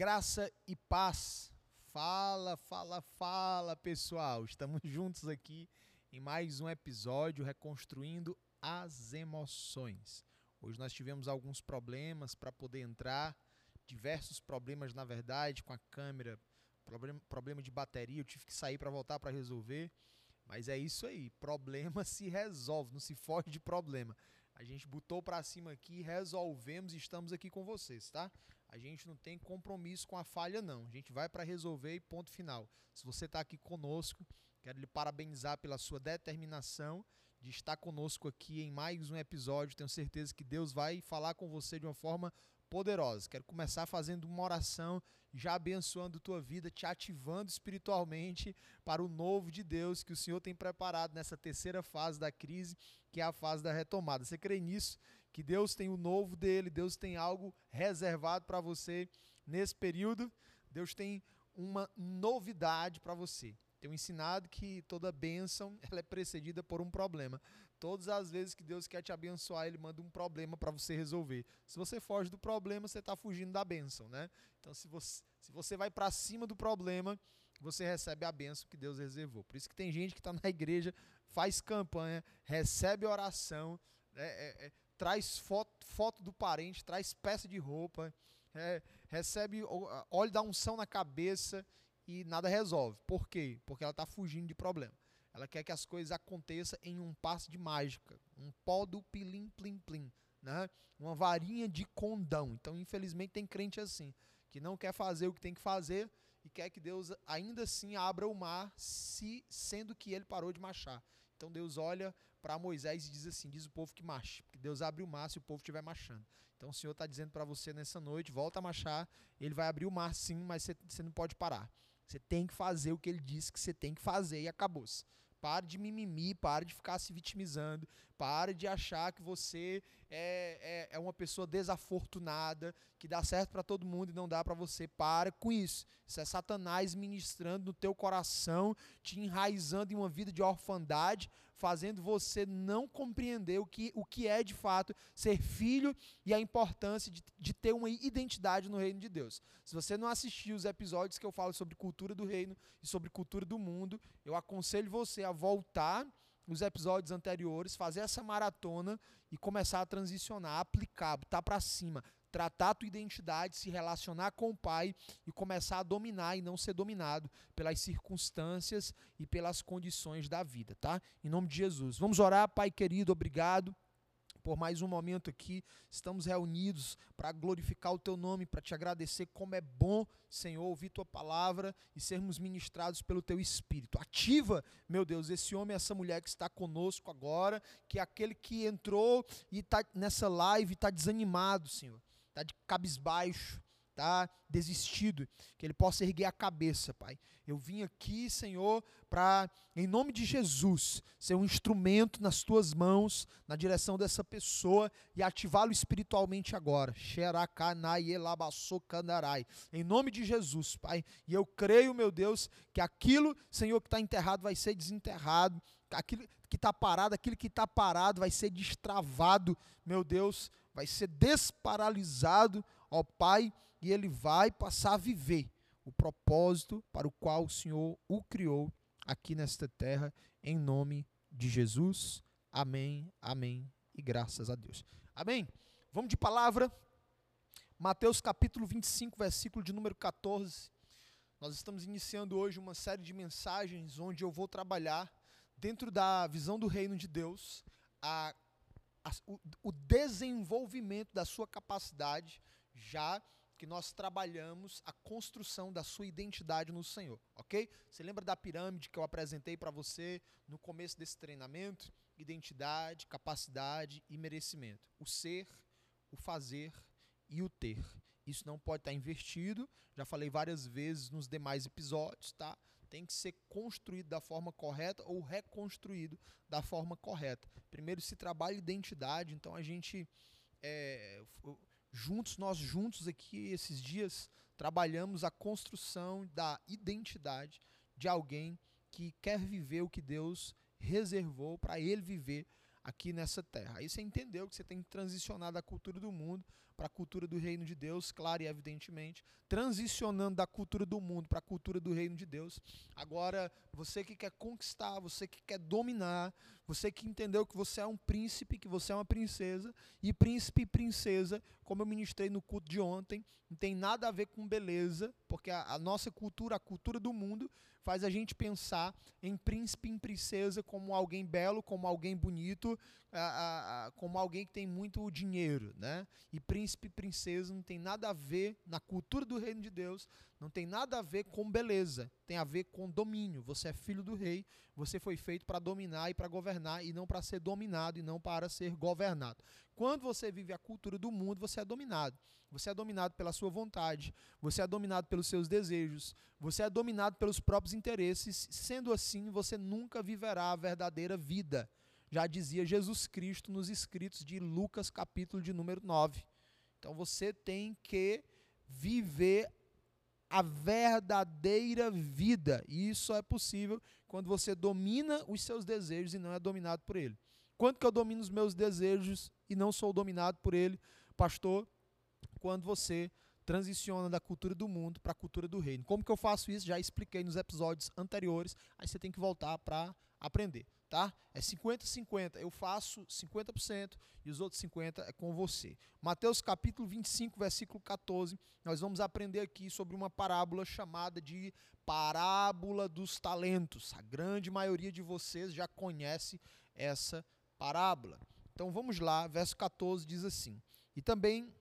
Graça e paz. Fala, fala, fala, pessoal. Estamos juntos aqui em mais um episódio reconstruindo as emoções. Hoje nós tivemos alguns problemas para poder entrar, diversos problemas na verdade com a câmera, problema, problema de bateria, eu tive que sair para voltar para resolver. Mas é isso aí, problema se resolve, não se foge de problema. A gente botou para cima aqui, resolvemos e estamos aqui com vocês, tá? A gente não tem compromisso com a falha, não. A gente vai para resolver e ponto final. Se você está aqui conosco, quero lhe parabenizar pela sua determinação de estar conosco aqui em mais um episódio. Tenho certeza que Deus vai falar com você de uma forma poderosa. Quero começar fazendo uma oração, já abençoando tua vida, te ativando espiritualmente para o novo de Deus que o Senhor tem preparado nessa terceira fase da crise, que é a fase da retomada. Você crê nisso? Que Deus tem o novo dele, Deus tem algo reservado para você nesse período. Deus tem uma novidade para você. Tenho ensinado que toda bênção ela é precedida por um problema. Todas as vezes que Deus quer te abençoar, Ele manda um problema para você resolver. Se você foge do problema, você está fugindo da bênção, né? Então, se você, se você vai para cima do problema, você recebe a bênção que Deus reservou. Por isso que tem gente que está na igreja, faz campanha, recebe oração, né? é, é, traz foto, foto do parente, traz peça de roupa, é, recebe óleo da unção na cabeça e nada resolve. Por quê? Porque ela está fugindo de problema. Ela quer que as coisas aconteçam em um passo de mágica, um pó do pilim plim plim, né? Uma varinha de condão. Então, infelizmente, tem crente assim, que não quer fazer o que tem que fazer e quer que Deus ainda assim abra o mar, se sendo que ele parou de marchar. Então Deus olha para Moisés e diz assim: diz o povo que marche, porque Deus abre o mar se o povo estiver marchando. Então o Senhor está dizendo para você nessa noite: volta a marchar, ele vai abrir o mar sim, mas você, não pode parar. Você tem que fazer o que ele disse que você tem que fazer e acabou-se. Pare de mimimi, pare de ficar se vitimizando, pare de achar que você é, é, é uma pessoa desafortunada, que dá certo para todo mundo e não dá para você. Para com isso. Isso é Satanás ministrando no teu coração, te enraizando em uma vida de orfandade, fazendo você não compreender o que, o que é de fato ser filho e a importância de, de ter uma identidade no reino de Deus. Se você não assistiu os episódios que eu falo sobre cultura do reino e sobre cultura do mundo, eu aconselho você a voltar nos episódios anteriores, fazer essa maratona e começar a transicionar, aplicar, botar para cima, tratar a tua identidade, se relacionar com o Pai e começar a dominar e não ser dominado pelas circunstâncias e pelas condições da vida, tá? Em nome de Jesus. Vamos orar, Pai querido, obrigado por mais um momento aqui. Estamos reunidos para glorificar o teu nome, para te agradecer como é bom, Senhor, ouvir tua palavra e sermos ministrados pelo teu espírito. Ativa, meu Deus, esse homem, essa mulher que está conosco agora, que é aquele que entrou e está nessa live, está desanimado, Senhor, está de cabisbaixo está desistido, que ele possa erguer a cabeça, Pai. Eu vim aqui, Senhor, para, em nome de Jesus, ser um instrumento nas tuas mãos, na direção dessa pessoa e ativá-lo espiritualmente agora. Em nome de Jesus, Pai. E eu creio, meu Deus, que aquilo, Senhor, que está enterrado vai ser desenterrado, aquilo que está parado, aquilo que está parado vai ser destravado, meu Deus, vai ser desparalisado, ó Pai, e ele vai passar a viver o propósito para o qual o Senhor o criou aqui nesta terra, em nome de Jesus. Amém, amém e graças a Deus. Amém? Vamos de palavra. Mateus capítulo 25, versículo de número 14. Nós estamos iniciando hoje uma série de mensagens onde eu vou trabalhar dentro da visão do reino de Deus a, a, o, o desenvolvimento da sua capacidade já que nós trabalhamos a construção da sua identidade no Senhor, ok? Você lembra da pirâmide que eu apresentei para você no começo desse treinamento? Identidade, capacidade e merecimento. O ser, o fazer e o ter. Isso não pode estar invertido, já falei várias vezes nos demais episódios, tá? Tem que ser construído da forma correta ou reconstruído da forma correta. Primeiro se trabalha identidade, então a gente é, juntos, nós juntos aqui esses dias trabalhamos a construção da identidade de alguém que quer viver o que Deus reservou para ele viver aqui nessa terra. Aí você entendeu que você tem que transicionar da cultura do mundo para a cultura do reino de Deus, claro e evidentemente, transicionando da cultura do mundo para a cultura do reino de Deus. Agora, você que quer conquistar, você que quer dominar, você que entendeu que você é um príncipe, que você é uma princesa, e príncipe e princesa, como eu ministrei no culto de ontem, não tem nada a ver com beleza, porque a, a nossa cultura, a cultura do mundo, faz a gente pensar em príncipe e em princesa como alguém belo, como alguém bonito, a, a, como alguém que tem muito dinheiro, né? E príncipe e princesa não tem nada a ver na cultura do reino de Deus, não tem nada a ver com beleza, tem a ver com domínio. Você é filho do rei, você foi feito para dominar e para governar e não para ser dominado e não para ser governado. Quando você vive a cultura do mundo, você é dominado. Você é dominado pela sua vontade, você é dominado pelos seus desejos, você é dominado pelos próprios interesses. Sendo assim, você nunca viverá a verdadeira vida já dizia Jesus Cristo nos escritos de Lucas, capítulo de número 9. Então você tem que viver a verdadeira vida. E isso é possível quando você domina os seus desejos e não é dominado por ele. Quando que eu domino os meus desejos e não sou dominado por ele, pastor? Quando você transiciona da cultura do mundo para a cultura do reino. Como que eu faço isso? Já expliquei nos episódios anteriores. Aí você tem que voltar para aprender tá? É 50-50. Eu faço 50% e os outros 50% é com você. Mateus capítulo 25, versículo 14. Nós vamos aprender aqui sobre uma parábola chamada de parábola dos talentos. A grande maioria de vocês já conhece essa parábola. Então vamos lá, verso 14 diz assim: E também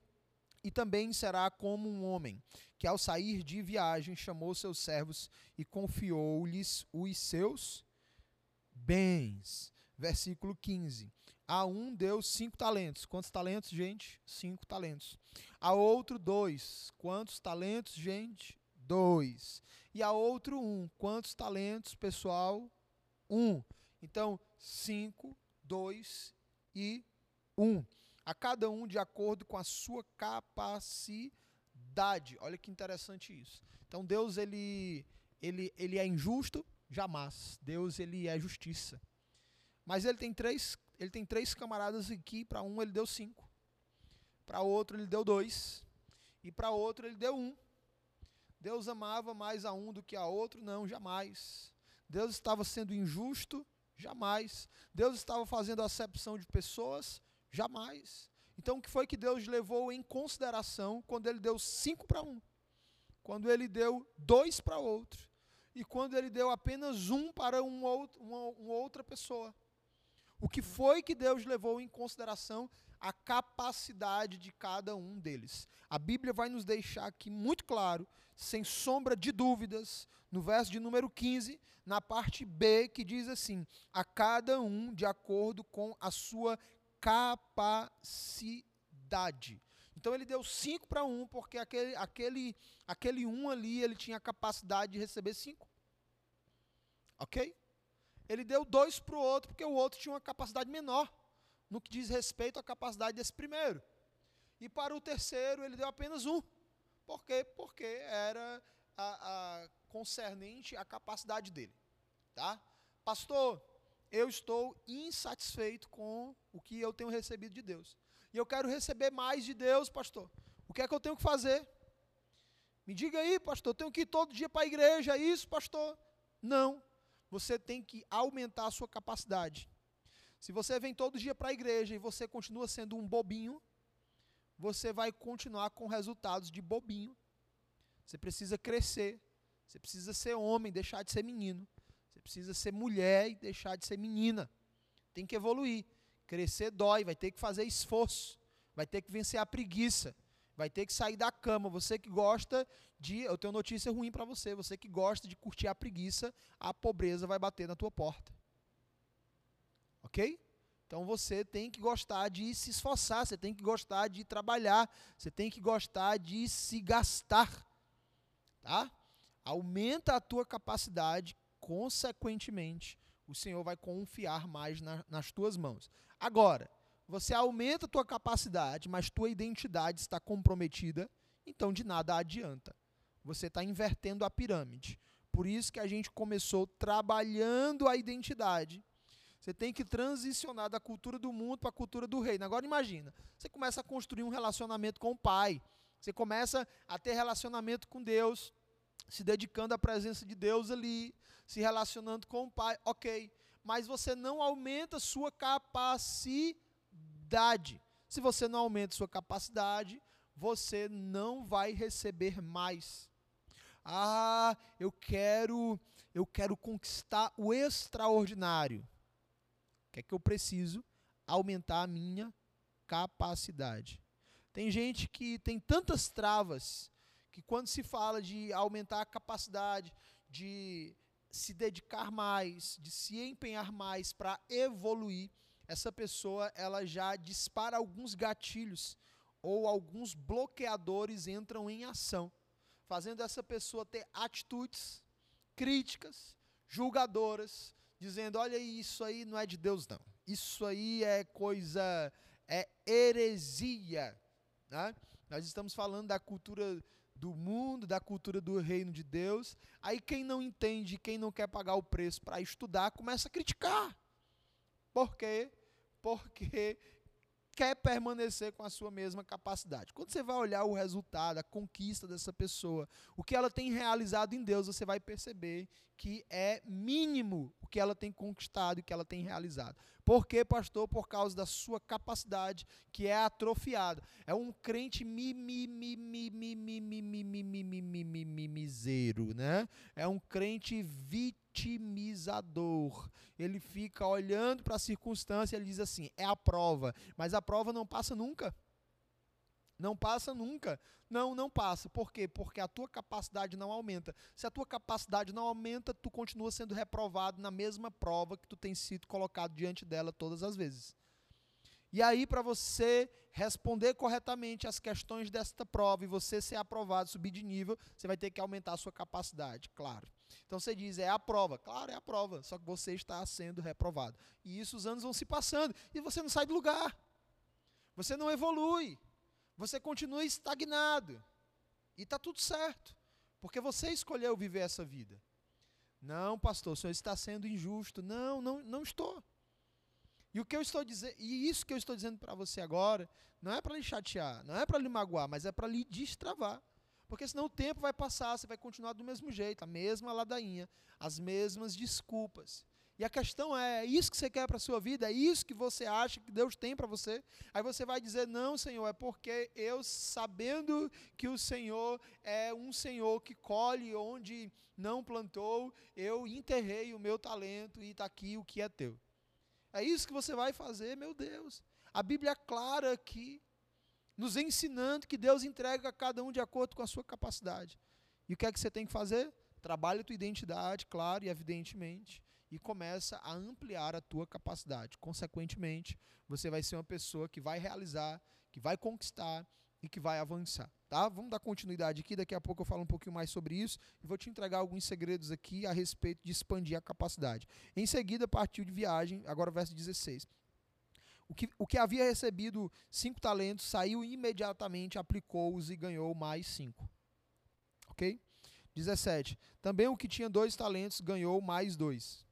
e também será como um homem que ao sair de viagem chamou seus servos e confiou-lhes os seus bens. Versículo 15. A um deu cinco talentos. Quantos talentos, gente? Cinco talentos. A outro, dois. Quantos talentos, gente? Dois. E a outro, um. Quantos talentos, pessoal? Um. Então, cinco, dois e um. A cada um de acordo com a sua capacidade. Olha que interessante isso. Então, Deus, ele, ele, ele é injusto, Jamais. Deus ele é justiça. Mas ele tem três, ele tem três camaradas aqui. Para um ele deu cinco. Para outro ele deu dois. E para outro ele deu um. Deus amava mais a um do que a outro? Não, jamais. Deus estava sendo injusto? Jamais. Deus estava fazendo acepção de pessoas? Jamais. Então o que foi que Deus levou em consideração quando ele deu cinco para um? Quando ele deu dois para outro? E quando ele deu apenas um para um outro, uma, uma outra pessoa. O que foi que Deus levou em consideração a capacidade de cada um deles. A Bíblia vai nos deixar aqui muito claro, sem sombra de dúvidas, no verso de número 15, na parte B, que diz assim: a cada um de acordo com a sua capacidade. Então ele deu cinco para um, porque aquele, aquele, aquele um ali ele tinha a capacidade de receber cinco. Ok? Ele deu dois para o outro, porque o outro tinha uma capacidade menor no que diz respeito à capacidade desse primeiro. E para o terceiro, ele deu apenas um. Por quê? Porque era a, a concernente à capacidade dele. Tá? Pastor, eu estou insatisfeito com o que eu tenho recebido de Deus. E eu quero receber mais de Deus, pastor. O que é que eu tenho que fazer? Me diga aí, pastor, eu tenho que ir todo dia para a igreja, é isso, pastor? Não você tem que aumentar a sua capacidade. Se você vem todo dia para a igreja e você continua sendo um bobinho, você vai continuar com resultados de bobinho. Você precisa crescer. Você precisa ser homem, deixar de ser menino. Você precisa ser mulher e deixar de ser menina. Tem que evoluir. Crescer dói, vai ter que fazer esforço. Vai ter que vencer a preguiça vai ter que sair da cama. Você que gosta de. Eu tenho notícia ruim para você. Você que gosta de curtir a preguiça, a pobreza vai bater na tua porta. Ok? Então você tem que gostar de se esforçar, você tem que gostar de trabalhar, você tem que gostar de se gastar. Tá? Aumenta a tua capacidade, consequentemente, o Senhor vai confiar mais na, nas tuas mãos. Agora, você aumenta a tua capacidade, mas tua identidade está comprometida, então de nada adianta. Você está invertendo a pirâmide. Por isso que a gente começou trabalhando a identidade. Você tem que transicionar da cultura do mundo para a cultura do reino. Agora imagina, você começa a construir um relacionamento com o Pai. Você começa a ter relacionamento com Deus, se dedicando à presença de Deus ali, se relacionando com o Pai. OK. Mas você não aumenta sua capacidade. Se você não aumenta sua capacidade, você não vai receber mais. Ah, eu quero, eu quero conquistar o extraordinário. O que é que eu preciso? Aumentar a minha capacidade. Tem gente que tem tantas travas que quando se fala de aumentar a capacidade, de se dedicar mais, de se empenhar mais para evoluir, essa pessoa ela já dispara alguns gatilhos ou alguns bloqueadores entram em ação, fazendo essa pessoa ter atitudes críticas, julgadoras, dizendo: olha, isso aí não é de Deus, não. Isso aí é coisa, é heresia. Né? Nós estamos falando da cultura do mundo, da cultura do reino de Deus. Aí quem não entende, quem não quer pagar o preço para estudar, começa a criticar. Por quê? Porque quer permanecer com a sua mesma capacidade. Quando você vai olhar o resultado, a conquista dessa pessoa, o que ela tem realizado em Deus, você vai perceber que é mínimo o que ela tem conquistado e que ela tem realizado. Por quê, pastor? Por causa da sua capacidade que é atrofiada. É um crente mimizero, né? É um crente vitimizador. Ele fica olhando para a circunstância e diz assim: é a prova, mas a prova não passa nunca. Não passa nunca. Não, não passa. Por quê? Porque a tua capacidade não aumenta. Se a tua capacidade não aumenta, tu continua sendo reprovado na mesma prova que tu tem sido colocado diante dela todas as vezes. E aí, para você responder corretamente as questões desta prova e você ser aprovado, subir de nível, você vai ter que aumentar a sua capacidade, claro. Então você diz, é a prova. Claro, é a prova, só que você está sendo reprovado. E isso os anos vão se passando e você não sai do lugar. Você não evolui você continua estagnado. E está tudo certo, porque você escolheu viver essa vida. Não, pastor, o senhor está sendo injusto. Não, não, não estou. E o que eu estou dizendo, e isso que eu estou dizendo para você agora, não é para lhe chatear, não é para lhe magoar, mas é para lhe destravar. Porque senão o tempo vai passar, você vai continuar do mesmo jeito, a mesma ladainha, as mesmas desculpas. E a questão é, é isso que você quer para a sua vida? É isso que você acha que Deus tem para você? Aí você vai dizer, não, Senhor, é porque eu, sabendo que o Senhor é um Senhor que colhe onde não plantou, eu enterrei o meu talento e está aqui o que é teu. É isso que você vai fazer, meu Deus. A Bíblia é clara aqui, nos ensinando que Deus entrega a cada um de acordo com a sua capacidade. E o que é que você tem que fazer? Trabalha a tua identidade, claro e evidentemente e começa a ampliar a tua capacidade. Consequentemente, você vai ser uma pessoa que vai realizar, que vai conquistar e que vai avançar, tá? Vamos dar continuidade aqui, daqui a pouco eu falo um pouquinho mais sobre isso e vou te entregar alguns segredos aqui a respeito de expandir a capacidade. Em seguida, partiu de viagem, agora verso 16. O que, o que havia recebido cinco talentos saiu imediatamente, aplicou-os e ganhou mais cinco. Ok? 17. Também o que tinha dois talentos ganhou mais dois.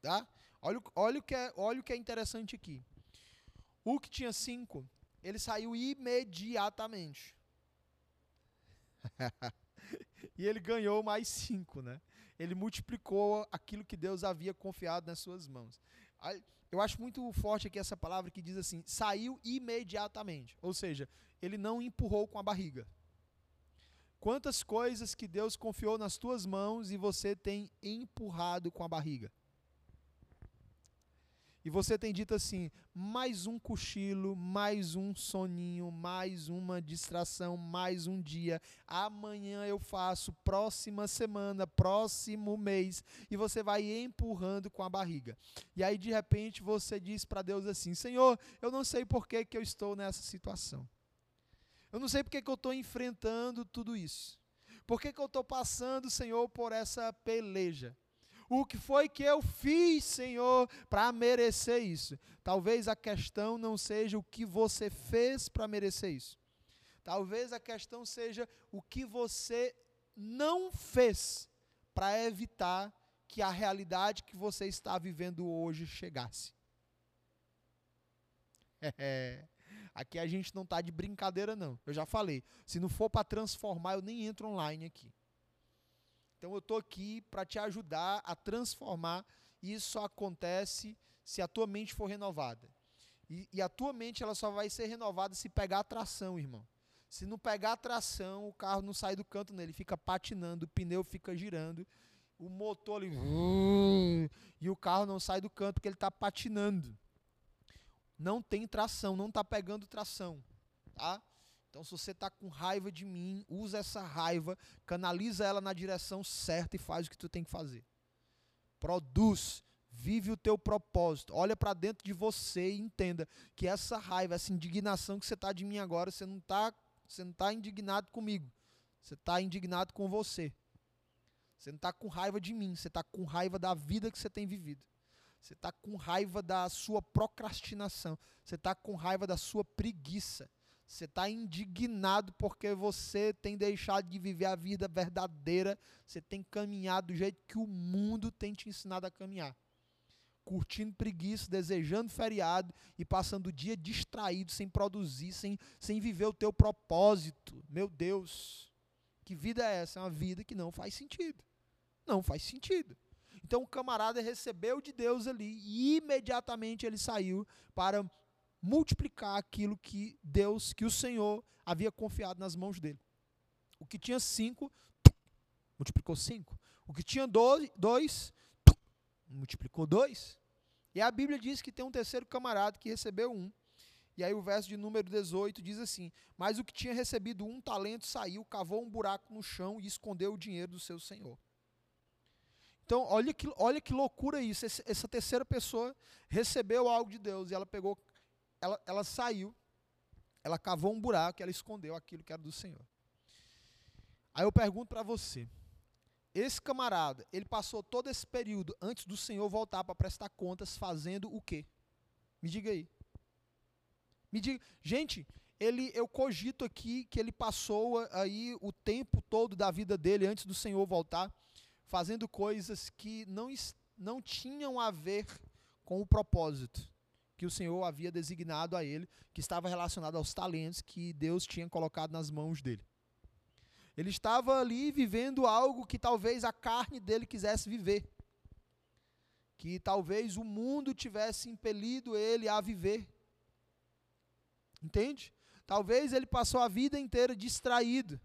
Tá? Olha, olha, o que é, olha o que é interessante aqui. O que tinha cinco, ele saiu imediatamente. e ele ganhou mais cinco, né? Ele multiplicou aquilo que Deus havia confiado nas suas mãos. Eu acho muito forte aqui essa palavra que diz assim: saiu imediatamente. Ou seja, ele não empurrou com a barriga. Quantas coisas que Deus confiou nas tuas mãos e você tem empurrado com a barriga? E você tem dito assim: mais um cochilo, mais um soninho, mais uma distração, mais um dia. Amanhã eu faço, próxima semana, próximo mês. E você vai empurrando com a barriga. E aí de repente você diz para Deus assim: Senhor, eu não sei por que, que eu estou nessa situação. Eu não sei por que, que eu estou enfrentando tudo isso. Por que, que eu estou passando, Senhor, por essa peleja? O que foi que eu fiz, Senhor, para merecer isso? Talvez a questão não seja o que você fez para merecer isso. Talvez a questão seja o que você não fez para evitar que a realidade que você está vivendo hoje chegasse. Aqui a gente não está de brincadeira, não. Eu já falei. Se não for para transformar, eu nem entro online aqui. Então eu estou aqui para te ajudar a transformar. E isso só acontece se a tua mente for renovada. E, e, a tua mente ela só vai ser renovada se pegar tração, irmão. Se não pegar tração, o carro não sai do canto nele, fica patinando, o pneu fica girando, o motor ali. E o carro não sai do canto porque ele está patinando. Não tem tração, não está pegando tração. Tá? Então, se você está com raiva de mim, usa essa raiva, canaliza ela na direção certa e faz o que tu tem que fazer. Produz, vive o teu propósito. Olha para dentro de você e entenda que essa raiva, essa indignação que você está de mim agora, você não está você não tá indignado comigo. Você está indignado com você. Você não está com raiva de mim, você está com raiva da vida que você tem vivido. Você está com raiva da sua procrastinação. Você está com raiva da sua preguiça. Você está indignado porque você tem deixado de viver a vida verdadeira. Você tem caminhado do jeito que o mundo tem te ensinado a caminhar. Curtindo preguiça, desejando feriado e passando o dia distraído, sem produzir, sem, sem viver o teu propósito. Meu Deus, que vida é essa? É uma vida que não faz sentido. Não faz sentido. Então o camarada recebeu de Deus ali e imediatamente ele saiu para multiplicar aquilo que Deus, que o Senhor havia confiado nas mãos dele. O que tinha cinco, multiplicou cinco. O que tinha dois, dois multiplicou dois. E a Bíblia diz que tem um terceiro camarada que recebeu um. E aí o verso de número 18 diz assim: Mas o que tinha recebido um talento saiu, cavou um buraco no chão e escondeu o dinheiro do seu senhor. Então, olha que, olha que loucura isso. Essa terceira pessoa recebeu algo de Deus e ela pegou ela, ela saiu, ela cavou um buraco e ela escondeu aquilo que era do Senhor. Aí eu pergunto para você, esse camarada, ele passou todo esse período antes do Senhor voltar para prestar contas fazendo o quê? Me diga aí. Me diga, gente, ele eu cogito aqui que ele passou aí o tempo todo da vida dele antes do Senhor voltar fazendo coisas que não não tinham a ver com o propósito que o Senhor havia designado a ele, que estava relacionado aos talentos que Deus tinha colocado nas mãos dele. Ele estava ali vivendo algo que talvez a carne dele quisesse viver. Que talvez o mundo tivesse impelido ele a viver. Entende? Talvez ele passou a vida inteira distraído,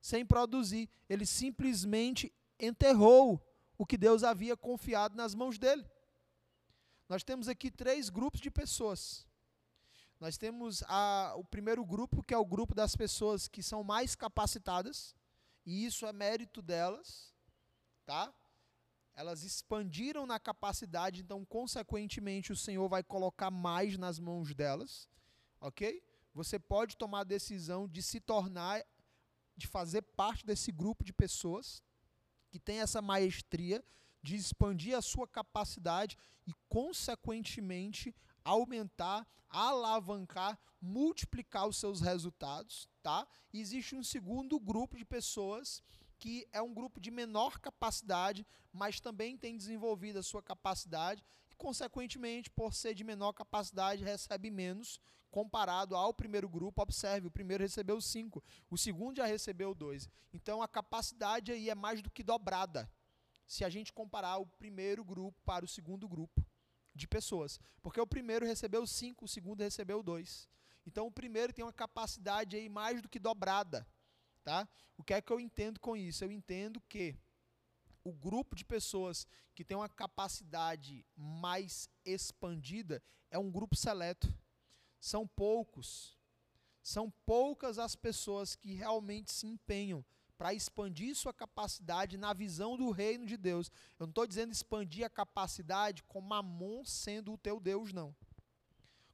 sem produzir. Ele simplesmente enterrou o que Deus havia confiado nas mãos dele. Nós temos aqui três grupos de pessoas. Nós temos a, o primeiro grupo, que é o grupo das pessoas que são mais capacitadas, e isso é mérito delas, tá? Elas expandiram na capacidade, então, consequentemente, o Senhor vai colocar mais nas mãos delas, ok? Você pode tomar a decisão de se tornar, de fazer parte desse grupo de pessoas que tem essa maestria de expandir a sua capacidade e, consequentemente, aumentar, alavancar, multiplicar os seus resultados, tá? E existe um segundo grupo de pessoas que é um grupo de menor capacidade, mas também tem desenvolvido a sua capacidade e, consequentemente, por ser de menor capacidade, recebe menos comparado ao primeiro grupo. Observe, o primeiro recebeu cinco, o segundo já recebeu dois. Então, a capacidade aí é mais do que dobrada se a gente comparar o primeiro grupo para o segundo grupo de pessoas. Porque o primeiro recebeu cinco, o segundo recebeu dois. Então o primeiro tem uma capacidade aí mais do que dobrada. Tá? O que é que eu entendo com isso? Eu entendo que o grupo de pessoas que tem uma capacidade mais expandida é um grupo seleto. São poucos. São poucas as pessoas que realmente se empenham para expandir sua capacidade na visão do reino de Deus. Eu não estou dizendo expandir a capacidade com mamon sendo o teu Deus, não.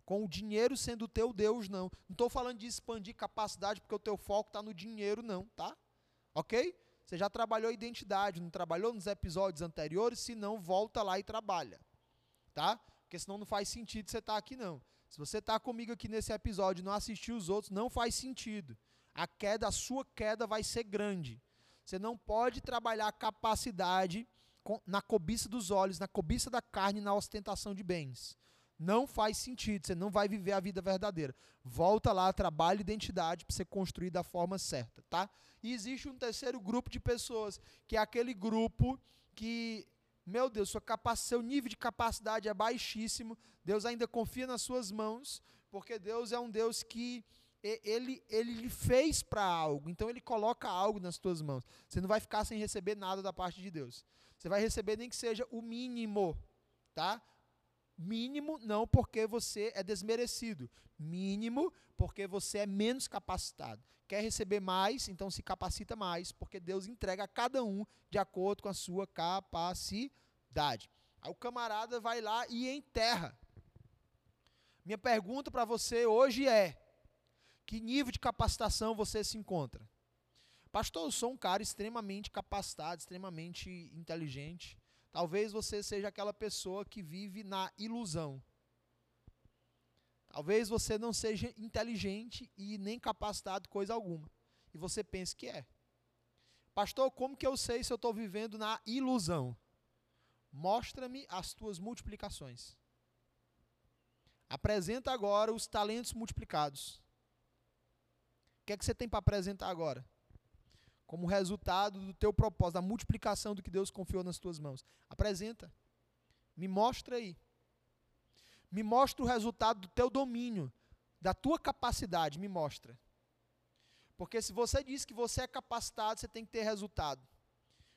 Com o dinheiro sendo o teu Deus, não. Não estou falando de expandir capacidade porque o teu foco está no dinheiro, não, tá? Ok? Você já trabalhou identidade, não trabalhou nos episódios anteriores? Se não, volta lá e trabalha. Tá? Porque senão não faz sentido você estar tá aqui, não. Se você está comigo aqui nesse episódio e não assistiu os outros, não faz sentido a queda, a sua queda vai ser grande. Você não pode trabalhar capacidade na cobiça dos olhos, na cobiça da carne, na ostentação de bens. Não faz sentido, você não vai viver a vida verdadeira. Volta lá, trabalha identidade para você construir da forma certa, tá? E existe um terceiro grupo de pessoas, que é aquele grupo que, meu Deus, sua seu nível de capacidade é baixíssimo, Deus ainda confia nas suas mãos, porque Deus é um Deus que ele, ele lhe fez para algo, então ele coloca algo nas tuas mãos. Você não vai ficar sem receber nada da parte de Deus. Você vai receber nem que seja o mínimo, tá? Mínimo não porque você é desmerecido, mínimo porque você é menos capacitado. Quer receber mais, então se capacita mais, porque Deus entrega a cada um de acordo com a sua capacidade. Aí o camarada vai lá e enterra. Minha pergunta para você hoje é: que nível de capacitação você se encontra? Pastor, eu sou um cara extremamente capacitado, extremamente inteligente. Talvez você seja aquela pessoa que vive na ilusão. Talvez você não seja inteligente e nem capacitado coisa alguma. E você pense que é. Pastor, como que eu sei se eu estou vivendo na ilusão? Mostra-me as tuas multiplicações. Apresenta agora os talentos multiplicados que é que você tem para apresentar agora? Como resultado do teu propósito, da multiplicação do que Deus confiou nas tuas mãos. Apresenta. Me mostra aí. Me mostra o resultado do teu domínio, da tua capacidade, me mostra. Porque se você diz que você é capacitado, você tem que ter resultado.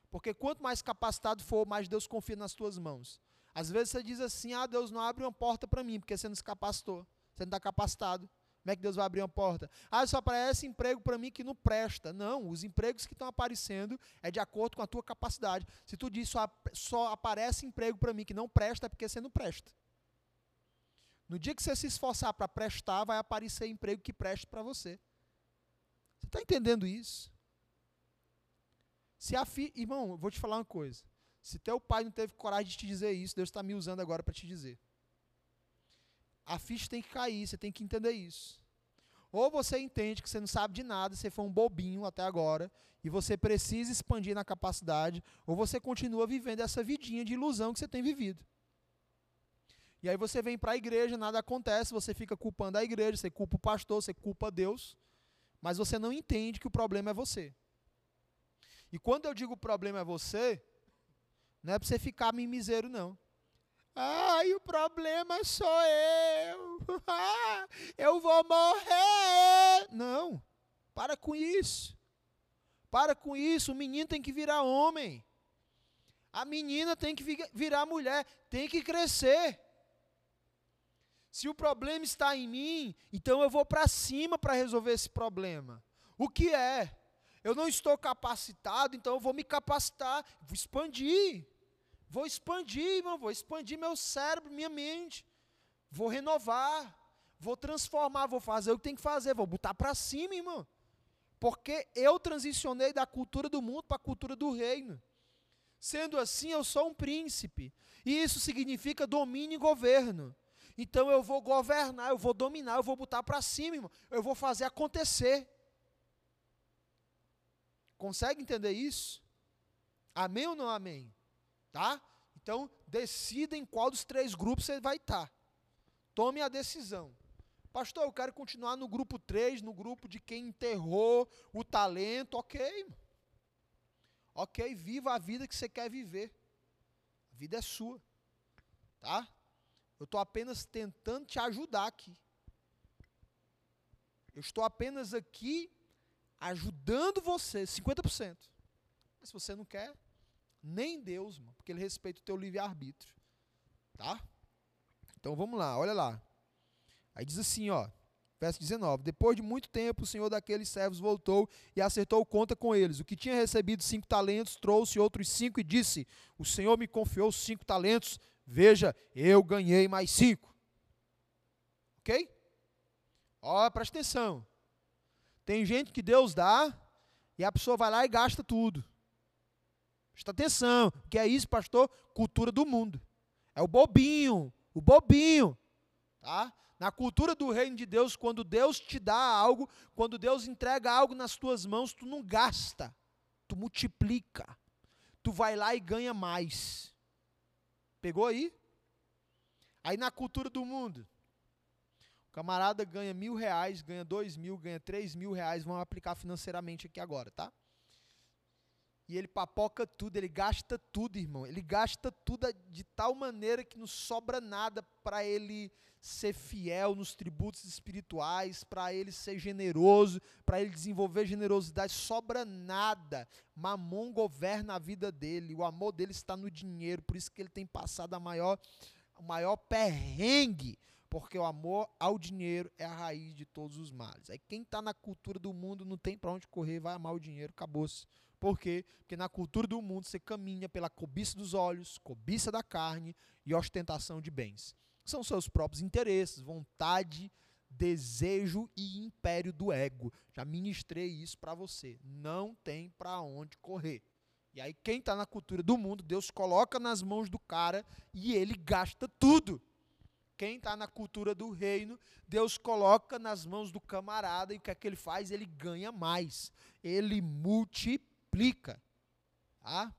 Porque quanto mais capacitado for, mais Deus confia nas tuas mãos. Às vezes você diz assim: ah, Deus não abre uma porta para mim, porque você não se capacitou. Você não está capacitado. Como é que Deus vai abrir uma porta? Ah, só aparece emprego para mim que não presta. Não, os empregos que estão aparecendo é de acordo com a tua capacidade. Se tu diz só, só aparece emprego para mim que não presta, é porque você não presta. No dia que você se esforçar para prestar, vai aparecer emprego que preste para você. Você está entendendo isso? Se a fi... Irmão, vou te falar uma coisa. Se teu pai não teve coragem de te dizer isso, Deus está me usando agora para te dizer a ficha tem que cair, você tem que entender isso. Ou você entende que você não sabe de nada, você foi um bobinho até agora, e você precisa expandir na capacidade, ou você continua vivendo essa vidinha de ilusão que você tem vivido. E aí você vem para a igreja, nada acontece, você fica culpando a igreja, você culpa o pastor, você culpa Deus, mas você não entende que o problema é você. E quando eu digo o problema é você, não é para você ficar mimiseiro, não. Ai, o problema sou eu. eu vou morrer. Não, para com isso. Para com isso. O menino tem que virar homem. A menina tem que virar mulher. Tem que crescer. Se o problema está em mim, então eu vou para cima para resolver esse problema. O que é? Eu não estou capacitado, então eu vou me capacitar, vou expandir. Vou expandir, irmão, vou expandir meu cérebro, minha mente. Vou renovar, vou transformar, vou fazer o que tem que fazer, vou botar para cima, irmão. Porque eu transicionei da cultura do mundo para a cultura do reino. Sendo assim, eu sou um príncipe. E isso significa domínio e governo. Então eu vou governar, eu vou dominar, eu vou botar para cima, irmão. Eu vou fazer acontecer. Consegue entender isso? Amém ou não amém? Tá? Então, decida em qual dos três grupos você vai estar. Tá. Tome a decisão. Pastor, eu quero continuar no grupo 3, no grupo de quem enterrou o talento. Ok. Ok, viva a vida que você quer viver. A vida é sua. Tá? Eu estou apenas tentando te ajudar aqui. Eu estou apenas aqui ajudando você, 50%. Mas se você não quer, nem Deus, mano, porque ele respeita o teu livre-arbítrio. Tá? Então vamos lá, olha lá. Aí diz assim, ó, verso 19: Depois de muito tempo, o senhor daqueles servos voltou e acertou conta com eles. O que tinha recebido cinco talentos trouxe outros cinco e disse: O senhor me confiou cinco talentos, veja, eu ganhei mais cinco. Ok? Ó, presta atenção. Tem gente que Deus dá e a pessoa vai lá e gasta tudo. Presta atenção. Que é isso, pastor? Cultura do mundo. É o bobinho. O bobinho. Tá? Na cultura do reino de Deus, quando Deus te dá algo, quando Deus entrega algo nas tuas mãos, tu não gasta, tu multiplica. tu vai lá e ganha mais. Pegou aí? Aí na cultura do mundo, o camarada ganha mil reais, ganha dois mil, ganha três mil reais, vamos aplicar financeiramente aqui agora, tá? E ele papoca tudo, ele gasta tudo, irmão. Ele gasta tudo de tal maneira que não sobra nada para ele ser fiel nos tributos espirituais, para ele ser generoso, para ele desenvolver generosidade, sobra nada. Mamon governa a vida dele, o amor dele está no dinheiro, por isso que ele tem passado a maior, o maior perrengue, porque o amor ao dinheiro é a raiz de todos os males. Aí quem está na cultura do mundo não tem para onde correr, vai amar o dinheiro, acabou-se. Por quê? Porque na cultura do mundo você caminha pela cobiça dos olhos, cobiça da carne e ostentação de bens. São seus próprios interesses, vontade, desejo e império do ego. Já ministrei isso para você. Não tem para onde correr. E aí quem está na cultura do mundo, Deus coloca nas mãos do cara e ele gasta tudo. Quem está na cultura do reino, Deus coloca nas mãos do camarada e o que é que ele faz? Ele ganha mais. Ele multiplica multiplica. Tá?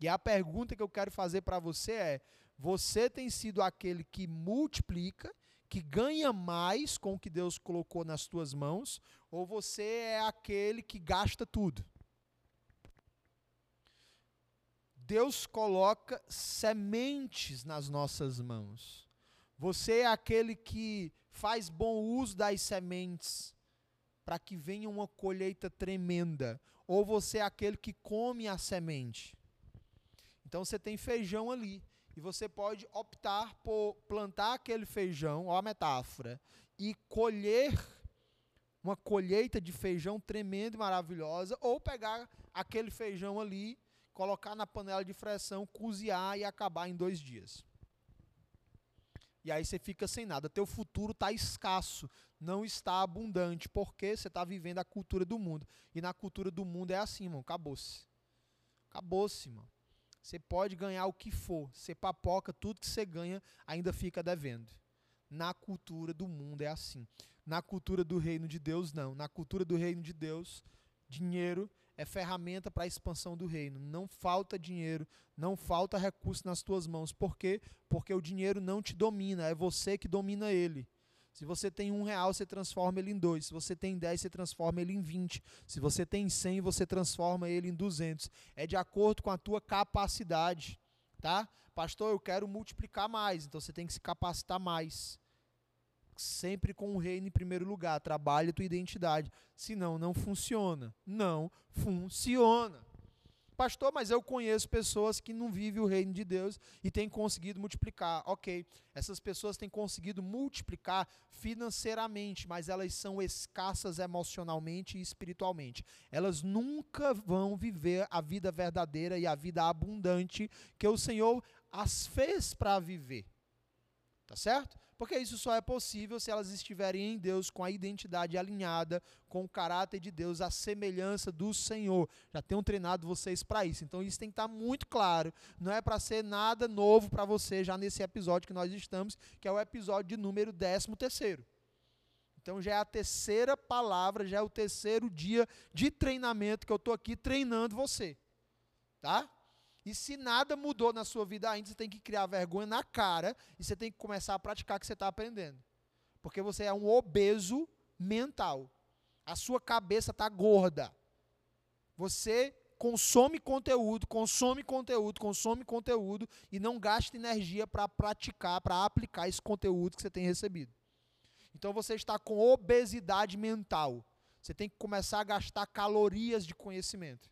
E a pergunta que eu quero fazer para você é: você tem sido aquele que multiplica, que ganha mais com o que Deus colocou nas tuas mãos, ou você é aquele que gasta tudo? Deus coloca sementes nas nossas mãos. Você é aquele que faz bom uso das sementes para que venha uma colheita tremenda, ou você é aquele que come a semente. Então você tem feijão ali e você pode optar por plantar aquele feijão, ó a metáfora, e colher uma colheita de feijão tremenda e maravilhosa, ou pegar aquele feijão ali, colocar na panela de pressão, cozinhar e acabar em dois dias. E aí você fica sem nada. Teu futuro está escasso, não está abundante, porque você está vivendo a cultura do mundo. E na cultura do mundo é assim, irmão. Acabou-se. Acabou-se, irmão. Você pode ganhar o que for. Você papoca, tudo que você ganha ainda fica devendo. Na cultura do mundo é assim. Na cultura do reino de Deus, não. Na cultura do reino de Deus, dinheiro é ferramenta para a expansão do reino. Não falta dinheiro, não falta recurso nas tuas mãos. Por quê? Porque o dinheiro não te domina, é você que domina ele. Se você tem um real, você transforma ele em dois. Se você tem dez, você transforma ele em vinte. Se você tem cem, você transforma ele em duzentos. É de acordo com a tua capacidade, tá? Pastor, eu quero multiplicar mais, então você tem que se capacitar mais sempre com o reino em primeiro lugar. Trabalhe a tua identidade. Senão, não funciona. Não funciona. Pastor, mas eu conheço pessoas que não vivem o reino de Deus e têm conseguido multiplicar. Ok, essas pessoas têm conseguido multiplicar financeiramente, mas elas são escassas emocionalmente e espiritualmente. Elas nunca vão viver a vida verdadeira e a vida abundante que o Senhor as fez para viver. Tá certo? Porque isso só é possível se elas estiverem em Deus com a identidade alinhada com o caráter de Deus, a semelhança do Senhor. Já tenho treinado vocês para isso. Então isso tem que estar tá muito claro. Não é para ser nada novo para você já nesse episódio que nós estamos, que é o episódio de número 13 terceiro. Então já é a terceira palavra, já é o terceiro dia de treinamento que eu estou aqui treinando você. Tá? E se nada mudou na sua vida ainda, você tem que criar vergonha na cara e você tem que começar a praticar o que você está aprendendo. Porque você é um obeso mental. A sua cabeça está gorda. Você consome conteúdo, consome conteúdo, consome conteúdo e não gasta energia para praticar, para aplicar esse conteúdo que você tem recebido. Então você está com obesidade mental. Você tem que começar a gastar calorias de conhecimento.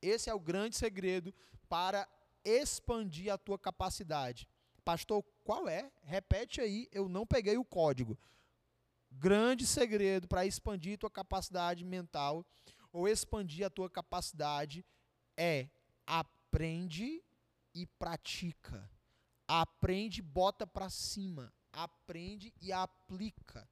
Esse é o grande segredo para expandir a tua capacidade. Pastor, qual é? Repete aí, eu não peguei o código. Grande segredo para expandir tua capacidade mental ou expandir a tua capacidade é aprende e pratica. Aprende, bota para cima. Aprende e aplica,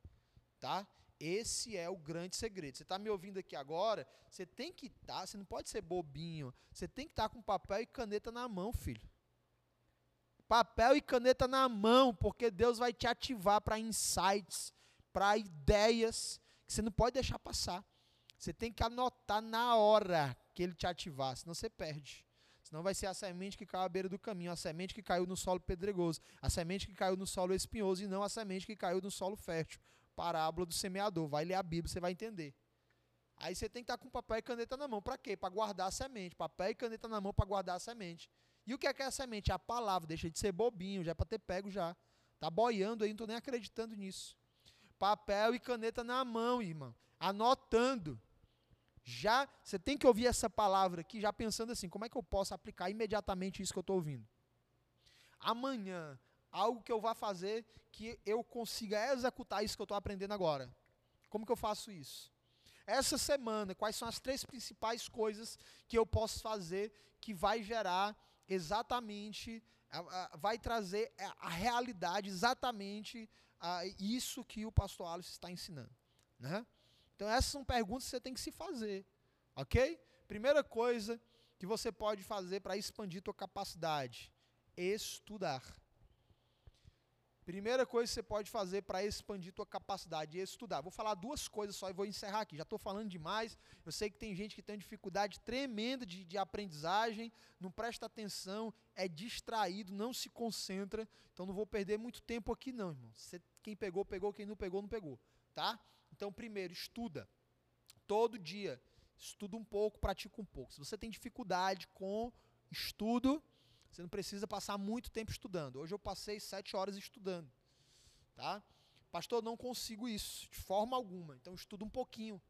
tá? Esse é o grande segredo. Você está me ouvindo aqui agora, você tem que estar, tá, você não pode ser bobinho, você tem que estar tá com papel e caneta na mão, filho. Papel e caneta na mão, porque Deus vai te ativar para insights, para ideias que você não pode deixar passar. Você tem que anotar na hora que ele te ativar, senão você perde. Senão vai ser a semente que caiu à beira do caminho, a semente que caiu no solo pedregoso, a semente que caiu no solo espinhoso e não a semente que caiu no solo fértil. Parábola do semeador. Vai ler a Bíblia, você vai entender. Aí você tem que estar com papel e caneta na mão. Para quê? Para guardar a semente. Papel e caneta na mão para guardar a semente. E o que é que é a semente? A palavra. Deixa de ser bobinho, já é para ter pego já. Tá boiando aí, não estou nem acreditando nisso. Papel e caneta na mão, irmão. Anotando. Já, você tem que ouvir essa palavra aqui, já pensando assim, como é que eu posso aplicar imediatamente isso que eu estou ouvindo? Amanhã, algo que eu vá fazer que eu consiga executar isso que eu estou aprendendo agora. Como que eu faço isso? Essa semana, quais são as três principais coisas que eu posso fazer que vai gerar exatamente, vai trazer a realidade exatamente isso que o pastor Alice está ensinando. Né? Então, essas são perguntas que você tem que se fazer. Ok? Primeira coisa que você pode fazer para expandir tua capacidade: estudar. Primeira coisa que você pode fazer para expandir tua capacidade é estudar. Vou falar duas coisas só e vou encerrar aqui. Já estou falando demais. Eu sei que tem gente que tem dificuldade tremenda de, de aprendizagem, não presta atenção, é distraído, não se concentra. Então não vou perder muito tempo aqui, não, irmão. Você, quem pegou, pegou, quem não pegou, não pegou. Tá? Então, primeiro, estuda. Todo dia. Estuda um pouco, pratica um pouco. Se você tem dificuldade com estudo, você não precisa passar muito tempo estudando. Hoje eu passei sete horas estudando. Tá? Pastor, não consigo isso, de forma alguma. Então, estuda um pouquinho.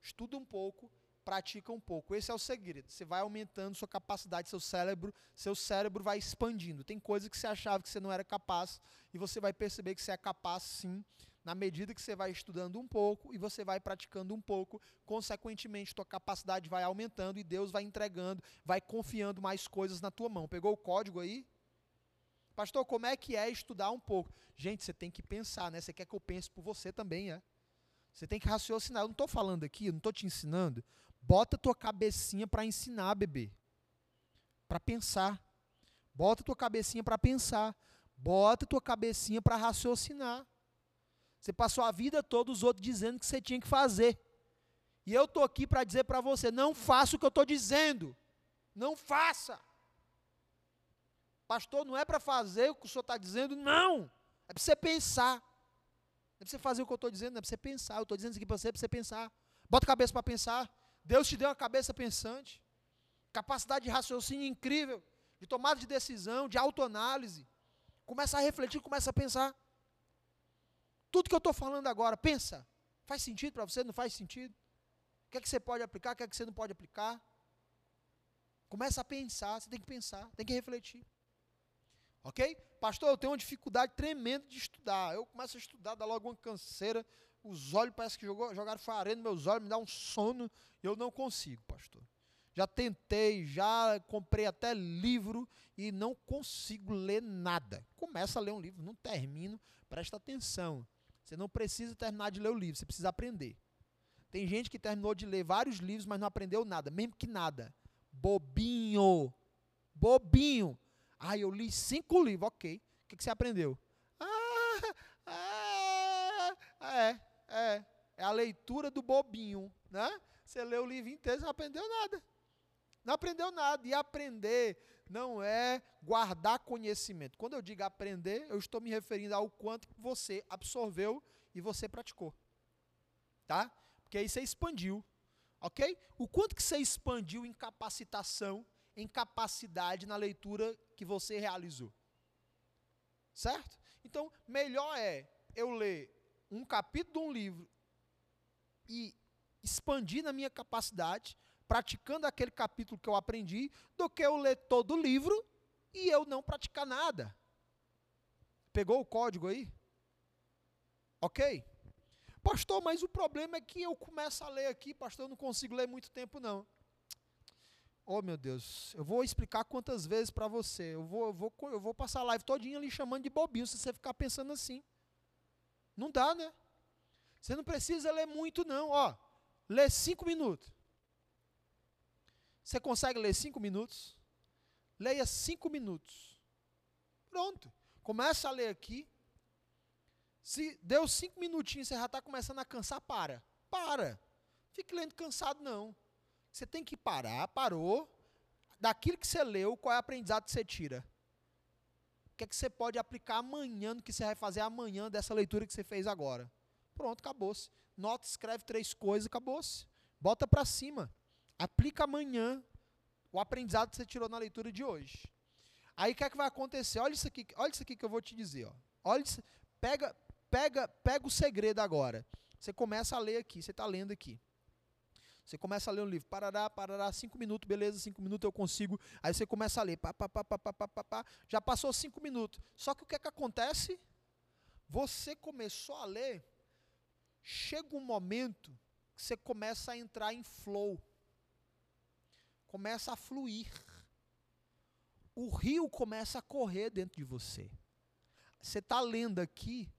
Estuda um pouco, pratica um pouco. Esse é o segredo. Você vai aumentando sua capacidade, seu cérebro, seu cérebro vai expandindo. Tem coisas que você achava que você não era capaz e você vai perceber que você é capaz sim na medida que você vai estudando um pouco e você vai praticando um pouco, consequentemente tua capacidade vai aumentando e Deus vai entregando, vai confiando mais coisas na tua mão. Pegou o código aí? Pastor, como é que é estudar um pouco? Gente, você tem que pensar, né? Você quer que eu pense por você também, é? Você tem que raciocinar. Eu não estou falando aqui, eu não estou te ensinando. Bota tua cabecinha para ensinar, bebê. Para pensar. Bota tua cabecinha para pensar. Bota tua cabecinha para raciocinar. Você passou a vida toda os outros dizendo que você tinha que fazer. E eu estou aqui para dizer para você: não faça o que eu estou dizendo. Não faça. Pastor, não é para fazer o que o senhor está dizendo, não. É para você pensar. Não é para você fazer o que eu estou dizendo, não é para você pensar. Eu estou dizendo isso aqui para você, é para você pensar. Bota a cabeça para pensar. Deus te deu uma cabeça pensante. Capacidade de raciocínio incrível. De tomada de decisão, de autoanálise. Começa a refletir, começa a pensar. Tudo que eu estou falando agora, pensa. Faz sentido para você? Não faz sentido? O que é que você pode aplicar? O que é que você não pode aplicar? Começa a pensar, você tem que pensar, tem que refletir. Ok? Pastor, eu tenho uma dificuldade tremenda de estudar. Eu começo a estudar, dá logo uma canseira, os olhos parece que jogou, jogaram farinha nos meus olhos, me dá um sono, e eu não consigo, pastor. Já tentei, já comprei até livro e não consigo ler nada. Começa a ler um livro, não termino, presta atenção. Você não precisa terminar de ler o livro, você precisa aprender. Tem gente que terminou de ler vários livros, mas não aprendeu nada, mesmo que nada. Bobinho. Bobinho. Ah, eu li cinco livros, ok. O que, você aprendeu? Ah, ah, é, é. É a leitura do bobinho, né? Você leu o livro inteiro, não aprendeu nada. Não aprendeu nada. E aprender não é guardar conhecimento. Quando eu digo aprender, eu estou me referindo ao quanto você absorveu e você praticou. Tá? Porque aí você expandiu. Ok? O quanto que você expandiu em capacitação, em capacidade na leitura que você realizou. Certo? Então, melhor é eu ler um capítulo de um livro e expandir na minha capacidade praticando aquele capítulo que eu aprendi, do que eu ler todo o livro e eu não praticar nada. Pegou o código aí? Ok? Pastor, mas o problema é que eu começo a ler aqui, pastor, eu não consigo ler muito tempo, não. Oh, meu Deus, eu vou explicar quantas vezes para você. Eu vou, eu, vou, eu vou passar a live todinha ali chamando de bobinho, se você ficar pensando assim. Não dá, né? Você não precisa ler muito, não. Ó, lê cinco minutos. Você consegue ler cinco minutos? Leia cinco minutos. Pronto. Começa a ler aqui. Se deu cinco minutinhos, você já está começando a cansar, para. Para. Fique lendo cansado, não. Você tem que parar, parou. daquilo que você leu, qual é o aprendizado que você tira? O que é que você pode aplicar amanhã no que você vai fazer amanhã dessa leitura que você fez agora? Pronto, acabou-se. Nota, escreve três coisas, acabou-se. Bota para cima. Aplica amanhã o aprendizado que você tirou na leitura de hoje. Aí o que é que vai acontecer? Olha isso aqui, olha isso aqui que eu vou te dizer, ó. Olha isso, pega, pega, pega o segredo agora. Você começa a ler aqui, você está lendo aqui. Você começa a ler um livro, parará, parará, cinco minutos, beleza, cinco minutos eu consigo. Aí você começa a ler, pá, pá, pá, pá, pá, pá, pá, já passou cinco minutos. Só que o que é que acontece? Você começou a ler, chega um momento que você começa a entrar em flow, começa a fluir. O rio começa a correr dentro de você. Você está lendo aqui,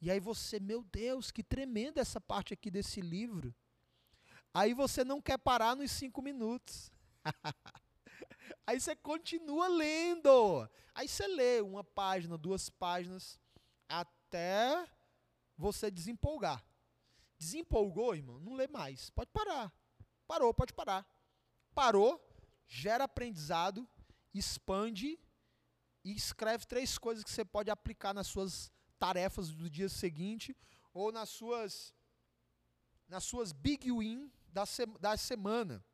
e aí você, meu Deus, que tremenda essa parte aqui desse livro. Aí você não quer parar nos cinco minutos. Aí você continua lendo. Aí você lê uma página, duas páginas, até você desempolgar. Desempolgou, irmão? Não lê mais. Pode parar. Parou, pode parar. Parou, gera aprendizado, expande e escreve três coisas que você pode aplicar nas suas tarefas do dia seguinte ou nas suas nas suas big win da, se, da semana.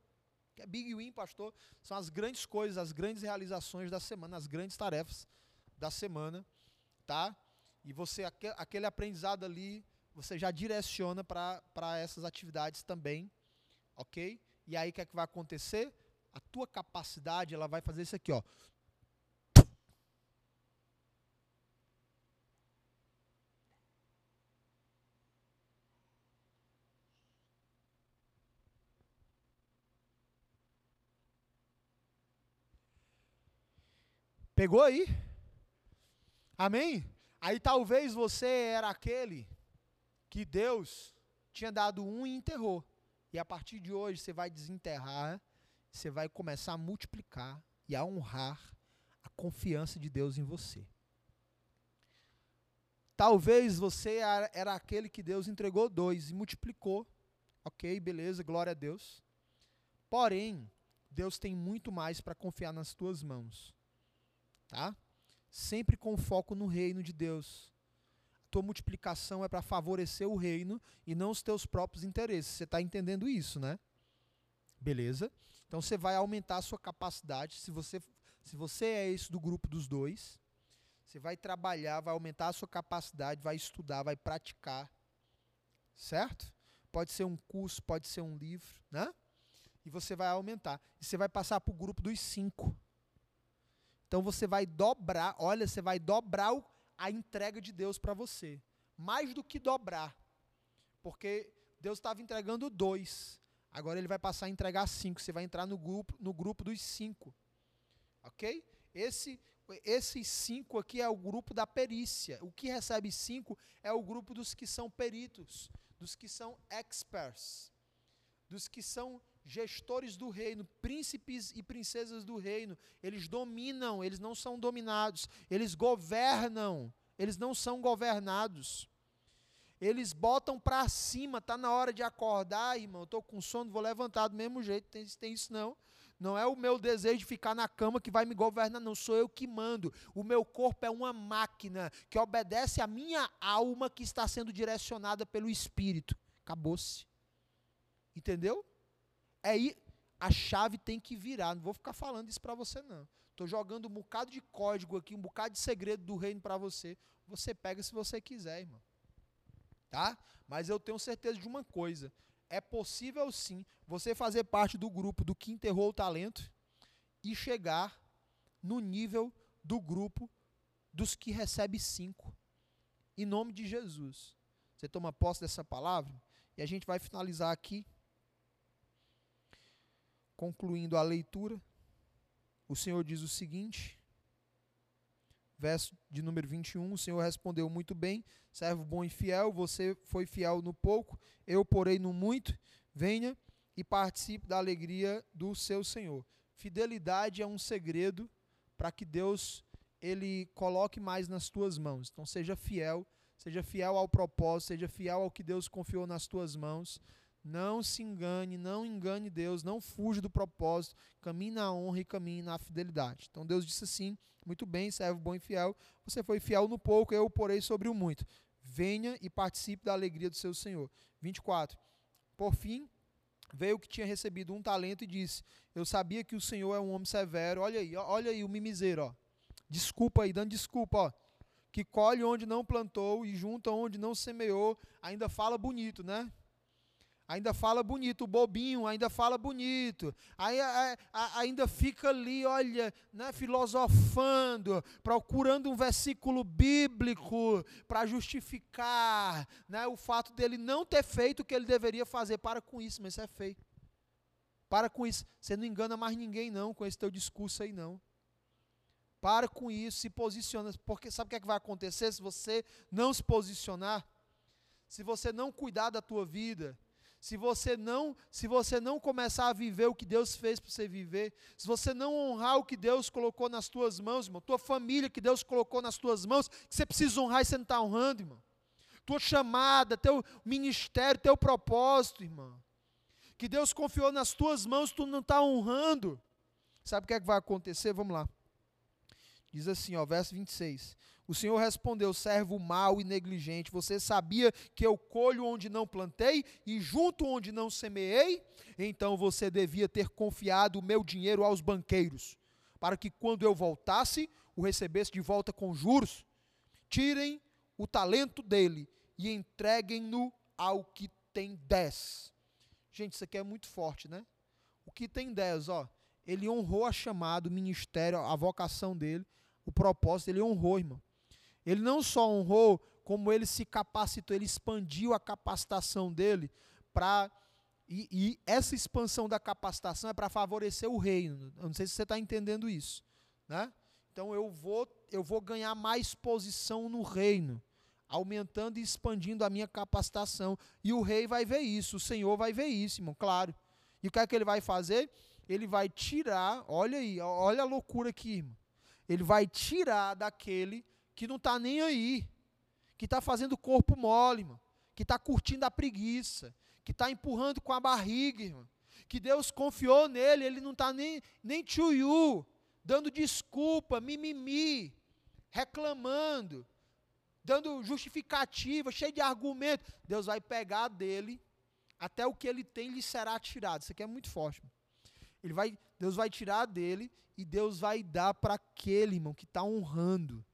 Que é Big Win, pastor, são as grandes coisas, as grandes realizações da semana, as grandes tarefas da semana, tá? E você, aquele aprendizado ali, você já direciona para essas atividades também, ok? E aí o que é que vai acontecer? A tua capacidade, ela vai fazer isso aqui, ó. Pegou aí? Amém? Aí talvez você era aquele que Deus tinha dado um e enterrou. E a partir de hoje você vai desenterrar, você vai começar a multiplicar e a honrar a confiança de Deus em você. Talvez você era aquele que Deus entregou dois e multiplicou. Ok, beleza, glória a Deus. Porém, Deus tem muito mais para confiar nas tuas mãos tá? Sempre com foco no reino de Deus. Tua multiplicação é para favorecer o reino e não os teus próprios interesses. Você está entendendo isso, né? Beleza? Então você vai aumentar a sua capacidade. Se você, se você é esse do grupo dos dois, você vai trabalhar, vai aumentar a sua capacidade, vai estudar, vai praticar. Certo? Pode ser um curso, pode ser um livro, né? E você vai aumentar. E você vai passar para o grupo dos cinco. Então você vai dobrar, olha, você vai dobrar a entrega de Deus para você. Mais do que dobrar. Porque Deus estava entregando dois. Agora ele vai passar a entregar cinco. Você vai entrar no grupo, no grupo dos cinco. Ok? Esse, esses cinco aqui é o grupo da perícia. O que recebe cinco é o grupo dos que são peritos, dos que são experts, dos que são gestores do reino, príncipes e princesas do reino. Eles dominam, eles não são dominados. Eles governam, eles não são governados. Eles botam para cima, tá na hora de acordar, irmão. Tô com sono, vou levantar do mesmo jeito. Tem, tem isso não. Não é o meu desejo de ficar na cama que vai me governar, não. Sou eu que mando. O meu corpo é uma máquina que obedece à minha alma que está sendo direcionada pelo Espírito. Acabou-se. Entendeu? Aí a chave tem que virar. Não vou ficar falando isso para você não. Estou jogando um bocado de código aqui, um bocado de segredo do reino para você. Você pega se você quiser, irmão. Tá? Mas eu tenho certeza de uma coisa. É possível sim você fazer parte do grupo do que enterrou o talento e chegar no nível do grupo dos que recebe cinco. Em nome de Jesus. Você toma posse dessa palavra? E a gente vai finalizar aqui Concluindo a leitura, o Senhor diz o seguinte, verso de número 21, o Senhor respondeu muito bem, servo bom e fiel, você foi fiel no pouco, eu porei no muito, venha e participe da alegria do seu Senhor. Fidelidade é um segredo para que Deus ele coloque mais nas tuas mãos. Então seja fiel, seja fiel ao propósito, seja fiel ao que Deus confiou nas tuas mãos, Não se engane, não engane Deus, não fuja do propósito, caminhe na honra e caminhe na fidelidade. Então Deus disse assim: muito bem, servo bom e fiel, você foi fiel no pouco, eu o porei sobre o muito. Venha e participe da alegria do seu Senhor. 24. Por fim, veio o que tinha recebido um talento e disse: Eu sabia que o Senhor é um homem severo. Olha aí, olha aí o mimiseiro, ó. Desculpa aí, dando desculpa, ó. Que colhe onde não plantou e junta onde não semeou. Ainda fala bonito, né? Ainda fala bonito, o bobinho ainda fala bonito, aí, a, a, ainda fica ali, olha, né, filosofando, procurando um versículo bíblico para justificar né, o fato dele não ter feito o que ele deveria fazer. Para com isso, mas isso é feio. Para com isso. Você não engana mais ninguém, não, com esse teu discurso aí, não. Para com isso, se posiciona, porque sabe o que, é que vai acontecer se você não se posicionar? Se você não cuidar da tua vida, se você não, se você não começar a viver o que Deus fez para você viver, se você não honrar o que Deus colocou nas tuas mãos, irmão, tua família que Deus colocou nas tuas mãos, que você precisa honrar e você não está honrando, irmão. Tua chamada, teu ministério, teu propósito, irmão. Que Deus confiou nas tuas mãos, tu não está honrando. Sabe o que é que vai acontecer? Vamos lá. Diz assim, ó, verso 26. O Senhor respondeu: servo mau e negligente, você sabia que eu colho onde não plantei e junto onde não semeei? Então você devia ter confiado o meu dinheiro aos banqueiros, para que quando eu voltasse, o recebesse de volta com juros. Tirem o talento dele e entreguem-no ao que tem dez. Gente, isso aqui é muito forte, né? O que tem dez, ó, ele honrou a chamada, o ministério, a vocação dele, o propósito, ele honrou, irmão. Ele não só honrou, como ele se capacitou, ele expandiu a capacitação dele para. E, e, essa expansão da capacitação é para favorecer o reino. Eu não sei se você está entendendo isso. Né? Então eu vou, eu vou ganhar mais posição no reino, aumentando e expandindo a minha capacitação. E o rei vai ver isso, o Senhor vai ver isso, irmão, claro. E o que é que ele vai fazer? Ele vai tirar, olha aí, olha a loucura aqui, irmão. Ele vai tirar daquele que não está nem aí, que está fazendo corpo mole, irmão, que está curtindo a preguiça, que está empurrando com a barriga, irmão, que Deus confiou nele, ele não está nem, nem tchuiu, dando desculpa, mimimi, reclamando, dando justificativa, cheio de argumento. Deus vai pegar dele, até o que ele tem lhe será tirado. Isso aqui é muito forte. Ele vai, Deus vai tirar dele e Deus vai dar para aquele, irmão, que está honrando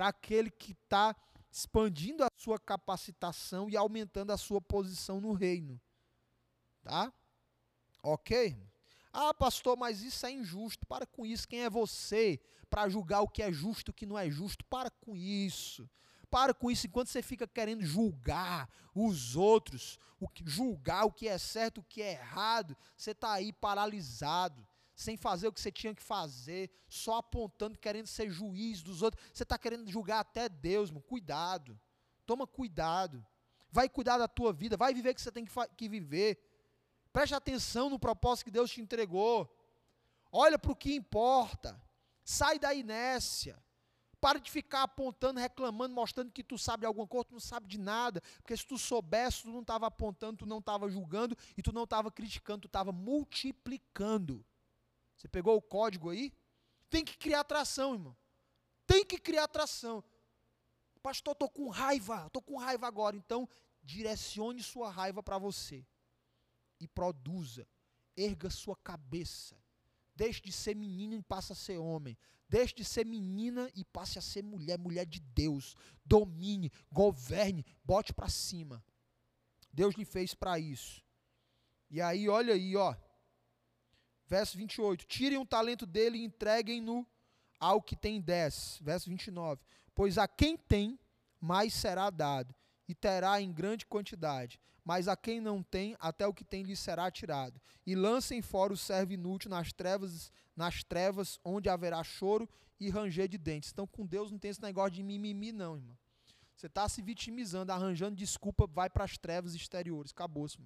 para aquele que está expandindo a sua capacitação e aumentando a sua posição no reino. Tá? Ok? Ah, pastor, mas isso é injusto. Para com isso. Quem é você para julgar o que é justo e o que não é justo? Para com isso. Para com isso enquanto você fica querendo julgar os outros, julgar o que é certo, o que é errado, você está aí paralisado sem fazer o que você tinha que fazer, só apontando, querendo ser juiz dos outros. Você está querendo julgar até Deus, mano. Cuidado. Toma cuidado. Vai cuidar da tua vida, vai viver o que você tem que, que viver. Preste atenção no propósito que Deus te entregou. Olha para o que importa. Sai da inércia. Para de ficar apontando, reclamando, mostrando que tu sabe de alguma coisa, tu não sabe de nada. Porque se tu soubesse, tu não estava apontando, tu não estava julgando e tu não estava criticando, tu estava multiplicando. Você pegou o código aí? Tem que criar atração, irmão. Tem que criar atração. Pastor, estou com raiva, estou com raiva agora. Então, direcione sua raiva para você. E produza. Erga sua cabeça. Deixe de ser menina e passe a ser homem. Deixe de ser menina e passe a ser mulher, mulher de Deus. Domine, governe, bote para cima. Deus lhe fez para isso. E aí, olha aí, ó. Verso 28. Tirem o talento dele e entreguem-no ao que tem dez. Verso 29. Pois a quem tem, mais será dado, e terá em grande quantidade. Mas a quem não tem, até o que tem lhe será tirado. E lancem fora o servo inútil nas trevas, nas trevas onde haverá choro e ranger de dentes. Então, com Deus não tem esse negócio de mimimi, não, irmão. Você está se vitimizando, arranjando desculpa, vai para as trevas exteriores. Acabou-se,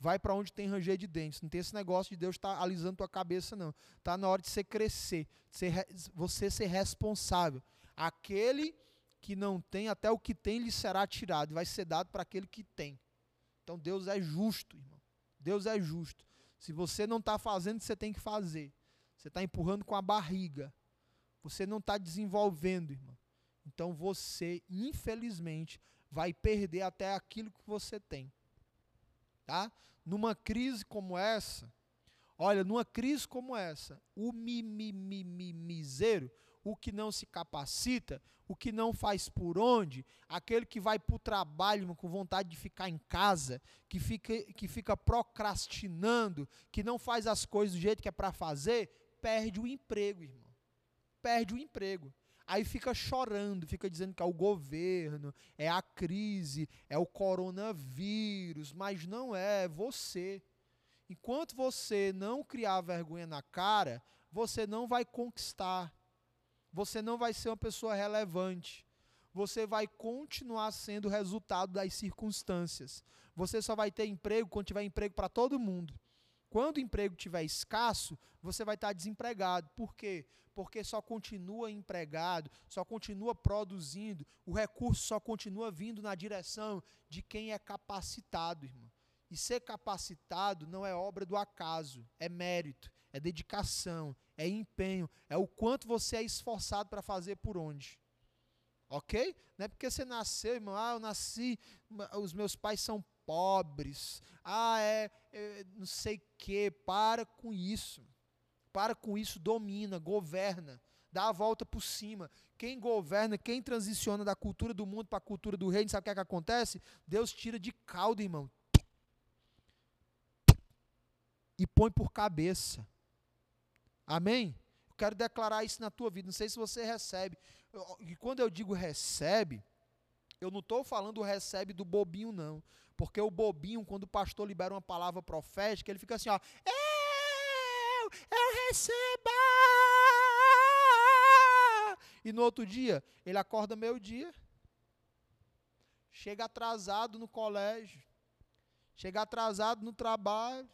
vai para onde tem ranger de dentes. Não tem esse negócio de Deus estar tá alisando tua cabeça, não. Está na hora de você crescer, de ser, você ser responsável. Aquele que não tem, até o que tem lhe será tirado, vai ser dado para aquele que tem. Então Deus é justo, irmão. Deus é justo. Se você não está fazendo você tem que fazer, você está empurrando com a barriga, você não está desenvolvendo, irmão. Então você, infelizmente, vai perder até aquilo que você tem. Tá? Numa crise como essa, olha, numa crise como essa, o mimimizeiro, o que não se capacita, o que não faz por onde, aquele que vai para o trabalho com vontade de ficar em casa, que fica, que fica procrastinando, que não faz as coisas do jeito que é para fazer, perde o emprego, irmão. Perde o emprego. Aí fica chorando, fica dizendo que é o governo, é a crise, é o coronavírus, mas não é, é você. Enquanto você não criar vergonha na cara, você não vai conquistar. Você não vai ser uma pessoa relevante. Você vai continuar sendo resultado das circunstâncias. Você só vai ter emprego quando tiver emprego para todo mundo. Quando o emprego estiver escasso, você vai estar desempregado. Por quê? Porque só continua empregado, só continua produzindo, o recurso só continua vindo na direção de quem é capacitado, irmão. E ser capacitado não é obra do acaso, é mérito, é dedicação, é empenho, é o quanto você é esforçado para fazer por onde. Ok? Não é porque você nasceu, irmão, ah, eu nasci, os meus pais são pobres, ah, é, é não sei o que, para com isso. Para com isso, domina, governa, dá a volta por cima. Quem governa, quem transiciona da cultura do mundo para a cultura do reino, sabe o que, é que acontece? Deus tira de caldo, irmão. E põe por cabeça. Amém? Eu quero declarar isso na tua vida. Não sei se você recebe. E quando eu digo recebe, eu não estou falando recebe do bobinho, não. Porque o bobinho, quando o pastor libera uma palavra profética, ele fica assim, ó. Eu, eu recebo! E no outro dia, ele acorda meio-dia. Chega atrasado no colégio. Chega atrasado no trabalho.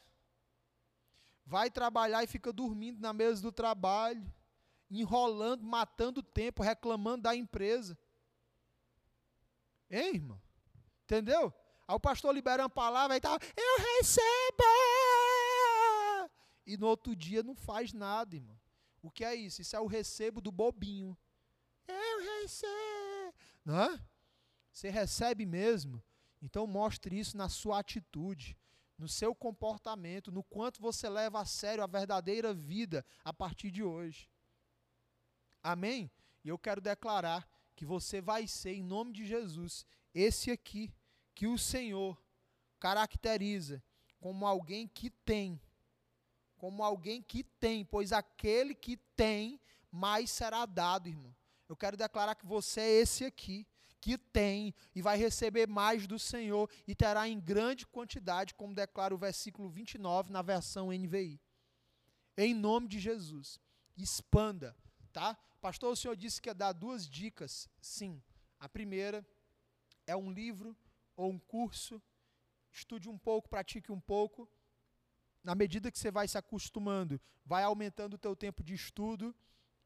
Vai trabalhar e fica dormindo na mesa do trabalho. Enrolando, matando o tempo, reclamando da empresa. Hein, irmão? Entendeu? Aí o pastor libera uma palavra e tal, eu recebo! E no outro dia não faz nada, irmão. O que é isso? Isso é o recebo do bobinho. Eu recebo. Não é? Você recebe mesmo. Então mostre isso na sua atitude, no seu comportamento, no quanto você leva a sério a verdadeira vida a partir de hoje. Amém? E eu quero declarar que você vai ser, em nome de Jesus, esse aqui que o Senhor caracteriza como alguém que tem, como alguém que tem, pois aquele que tem, mais será dado, irmão. Eu quero declarar que você é esse aqui, que tem e vai receber mais do Senhor e terá em grande quantidade, como declara o versículo 29 na versão NVI. Em nome de Jesus, expanda, tá? Pastor, o senhor disse que ia dar duas dicas. Sim. A primeira é um livro ou um curso, estude um pouco, pratique um pouco. Na medida que você vai se acostumando, vai aumentando o teu tempo de estudo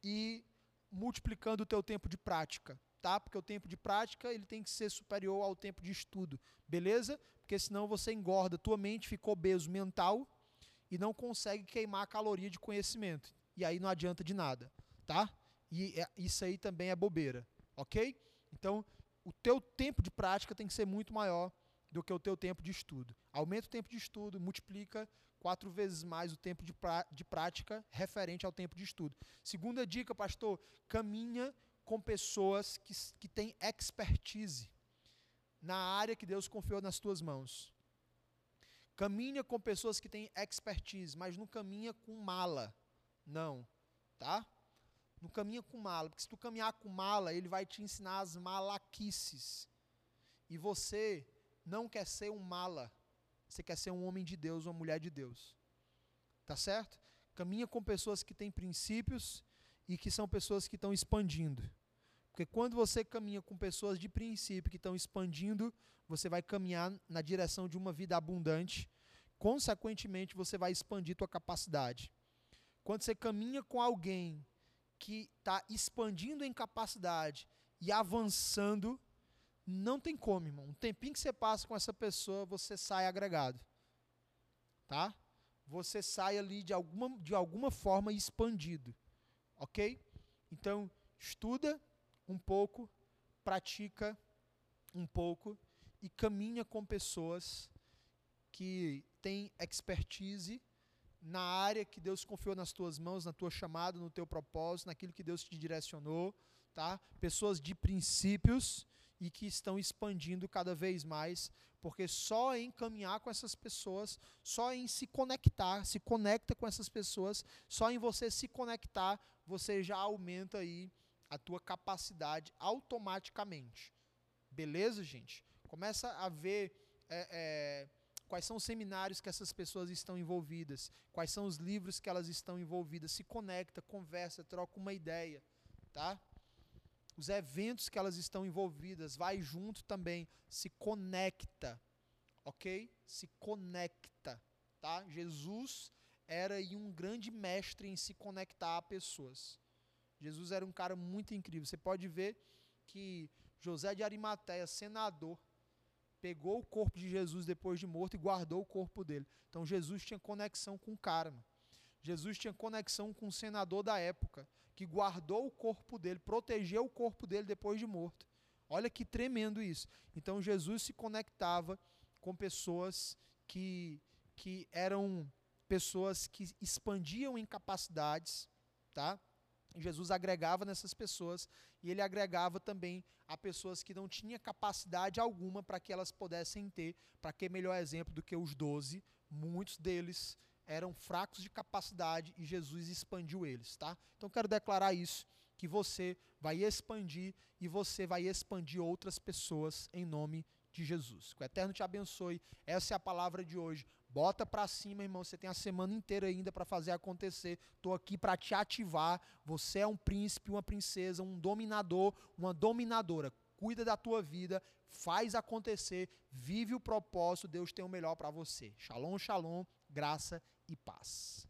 e multiplicando o teu tempo de prática, tá? Porque o tempo de prática, ele tem que ser superior ao tempo de estudo, beleza? Porque senão você engorda, tua mente fica obeso mental e não consegue queimar a caloria de conhecimento. E aí não adianta de nada, tá? E é, isso aí também é bobeira, ok? Então, o teu tempo de prática tem que ser muito maior do que o teu tempo de estudo. Aumenta o tempo de estudo, multiplica quatro vezes mais o tempo de, de prática referente ao tempo de estudo. Segunda dica, pastor, caminha com pessoas que, que têm expertise na área que Deus confiou nas tuas mãos. Caminha com pessoas que têm expertise, mas não caminha com mala. Não, tá? Não caminha com mala, porque se tu caminhar com mala, ele vai te ensinar as malaquices. E você não quer ser um mala, você quer ser um homem de Deus, uma mulher de Deus. Tá certo? Caminha com pessoas que têm princípios e que são pessoas que estão expandindo. Porque quando você caminha com pessoas de princípio que estão expandindo, você vai caminhar na direção de uma vida abundante. Consequentemente, você vai expandir tua capacidade. Quando você caminha com alguém que está expandindo em capacidade e avançando, não tem como, irmão. Um tempinho que você passa com essa pessoa, você sai agregado. Tá? Você sai ali de alguma, de alguma forma expandido. Ok? Então, estuda um pouco, pratica um pouco e caminha com pessoas que têm expertise na área que Deus confiou nas tuas mãos, na tua chamada, no teu propósito, naquilo que Deus te direcionou, tá? Pessoas de princípios e que estão expandindo cada vez mais, porque só em caminhar com essas pessoas, só em se conectar, se conecta com essas pessoas, só em você se conectar, você já aumenta aí a tua capacidade automaticamente. Beleza, gente? Começa a ver é, é, quais são os seminários que essas pessoas estão envolvidas, quais são os livros que elas estão envolvidas, se conecta, conversa, troca uma ideia, tá? os eventos que elas estão envolvidas, vai junto também, se conecta, ok? Se conecta, tá? Jesus era um grande mestre em se conectar a pessoas. Jesus era um cara muito incrível. Você pode ver que José de Arimateia, senador, pegou o corpo de Jesus depois de morto e guardou o corpo dele. Então Jesus tinha conexão com o cara. Mano. Jesus tinha conexão com o senador da época que guardou o corpo dele, protegeu o corpo dele depois de morto. Olha que tremendo isso. Então Jesus se conectava com pessoas que, que eram pessoas que expandiam em capacidades, tá? Jesus agregava nessas pessoas e ele agregava também a pessoas que não tinham capacidade alguma para que elas pudessem ter, para que melhor exemplo do que os doze, muitos deles eram fracos de capacidade e Jesus expandiu eles, tá? Então quero declarar isso, que você vai expandir e você vai expandir outras pessoas em nome de Jesus. Que o Eterno te abençoe. Essa é a palavra de hoje. Bota para cima, irmão. Você tem a semana inteira ainda para fazer acontecer. Estou aqui para te ativar. Você é um príncipe, uma princesa, um dominador, uma dominadora. Cuida da tua vida, faz acontecer, vive o propósito. Deus tem o melhor para você. Shalom, shalom, graça e paz.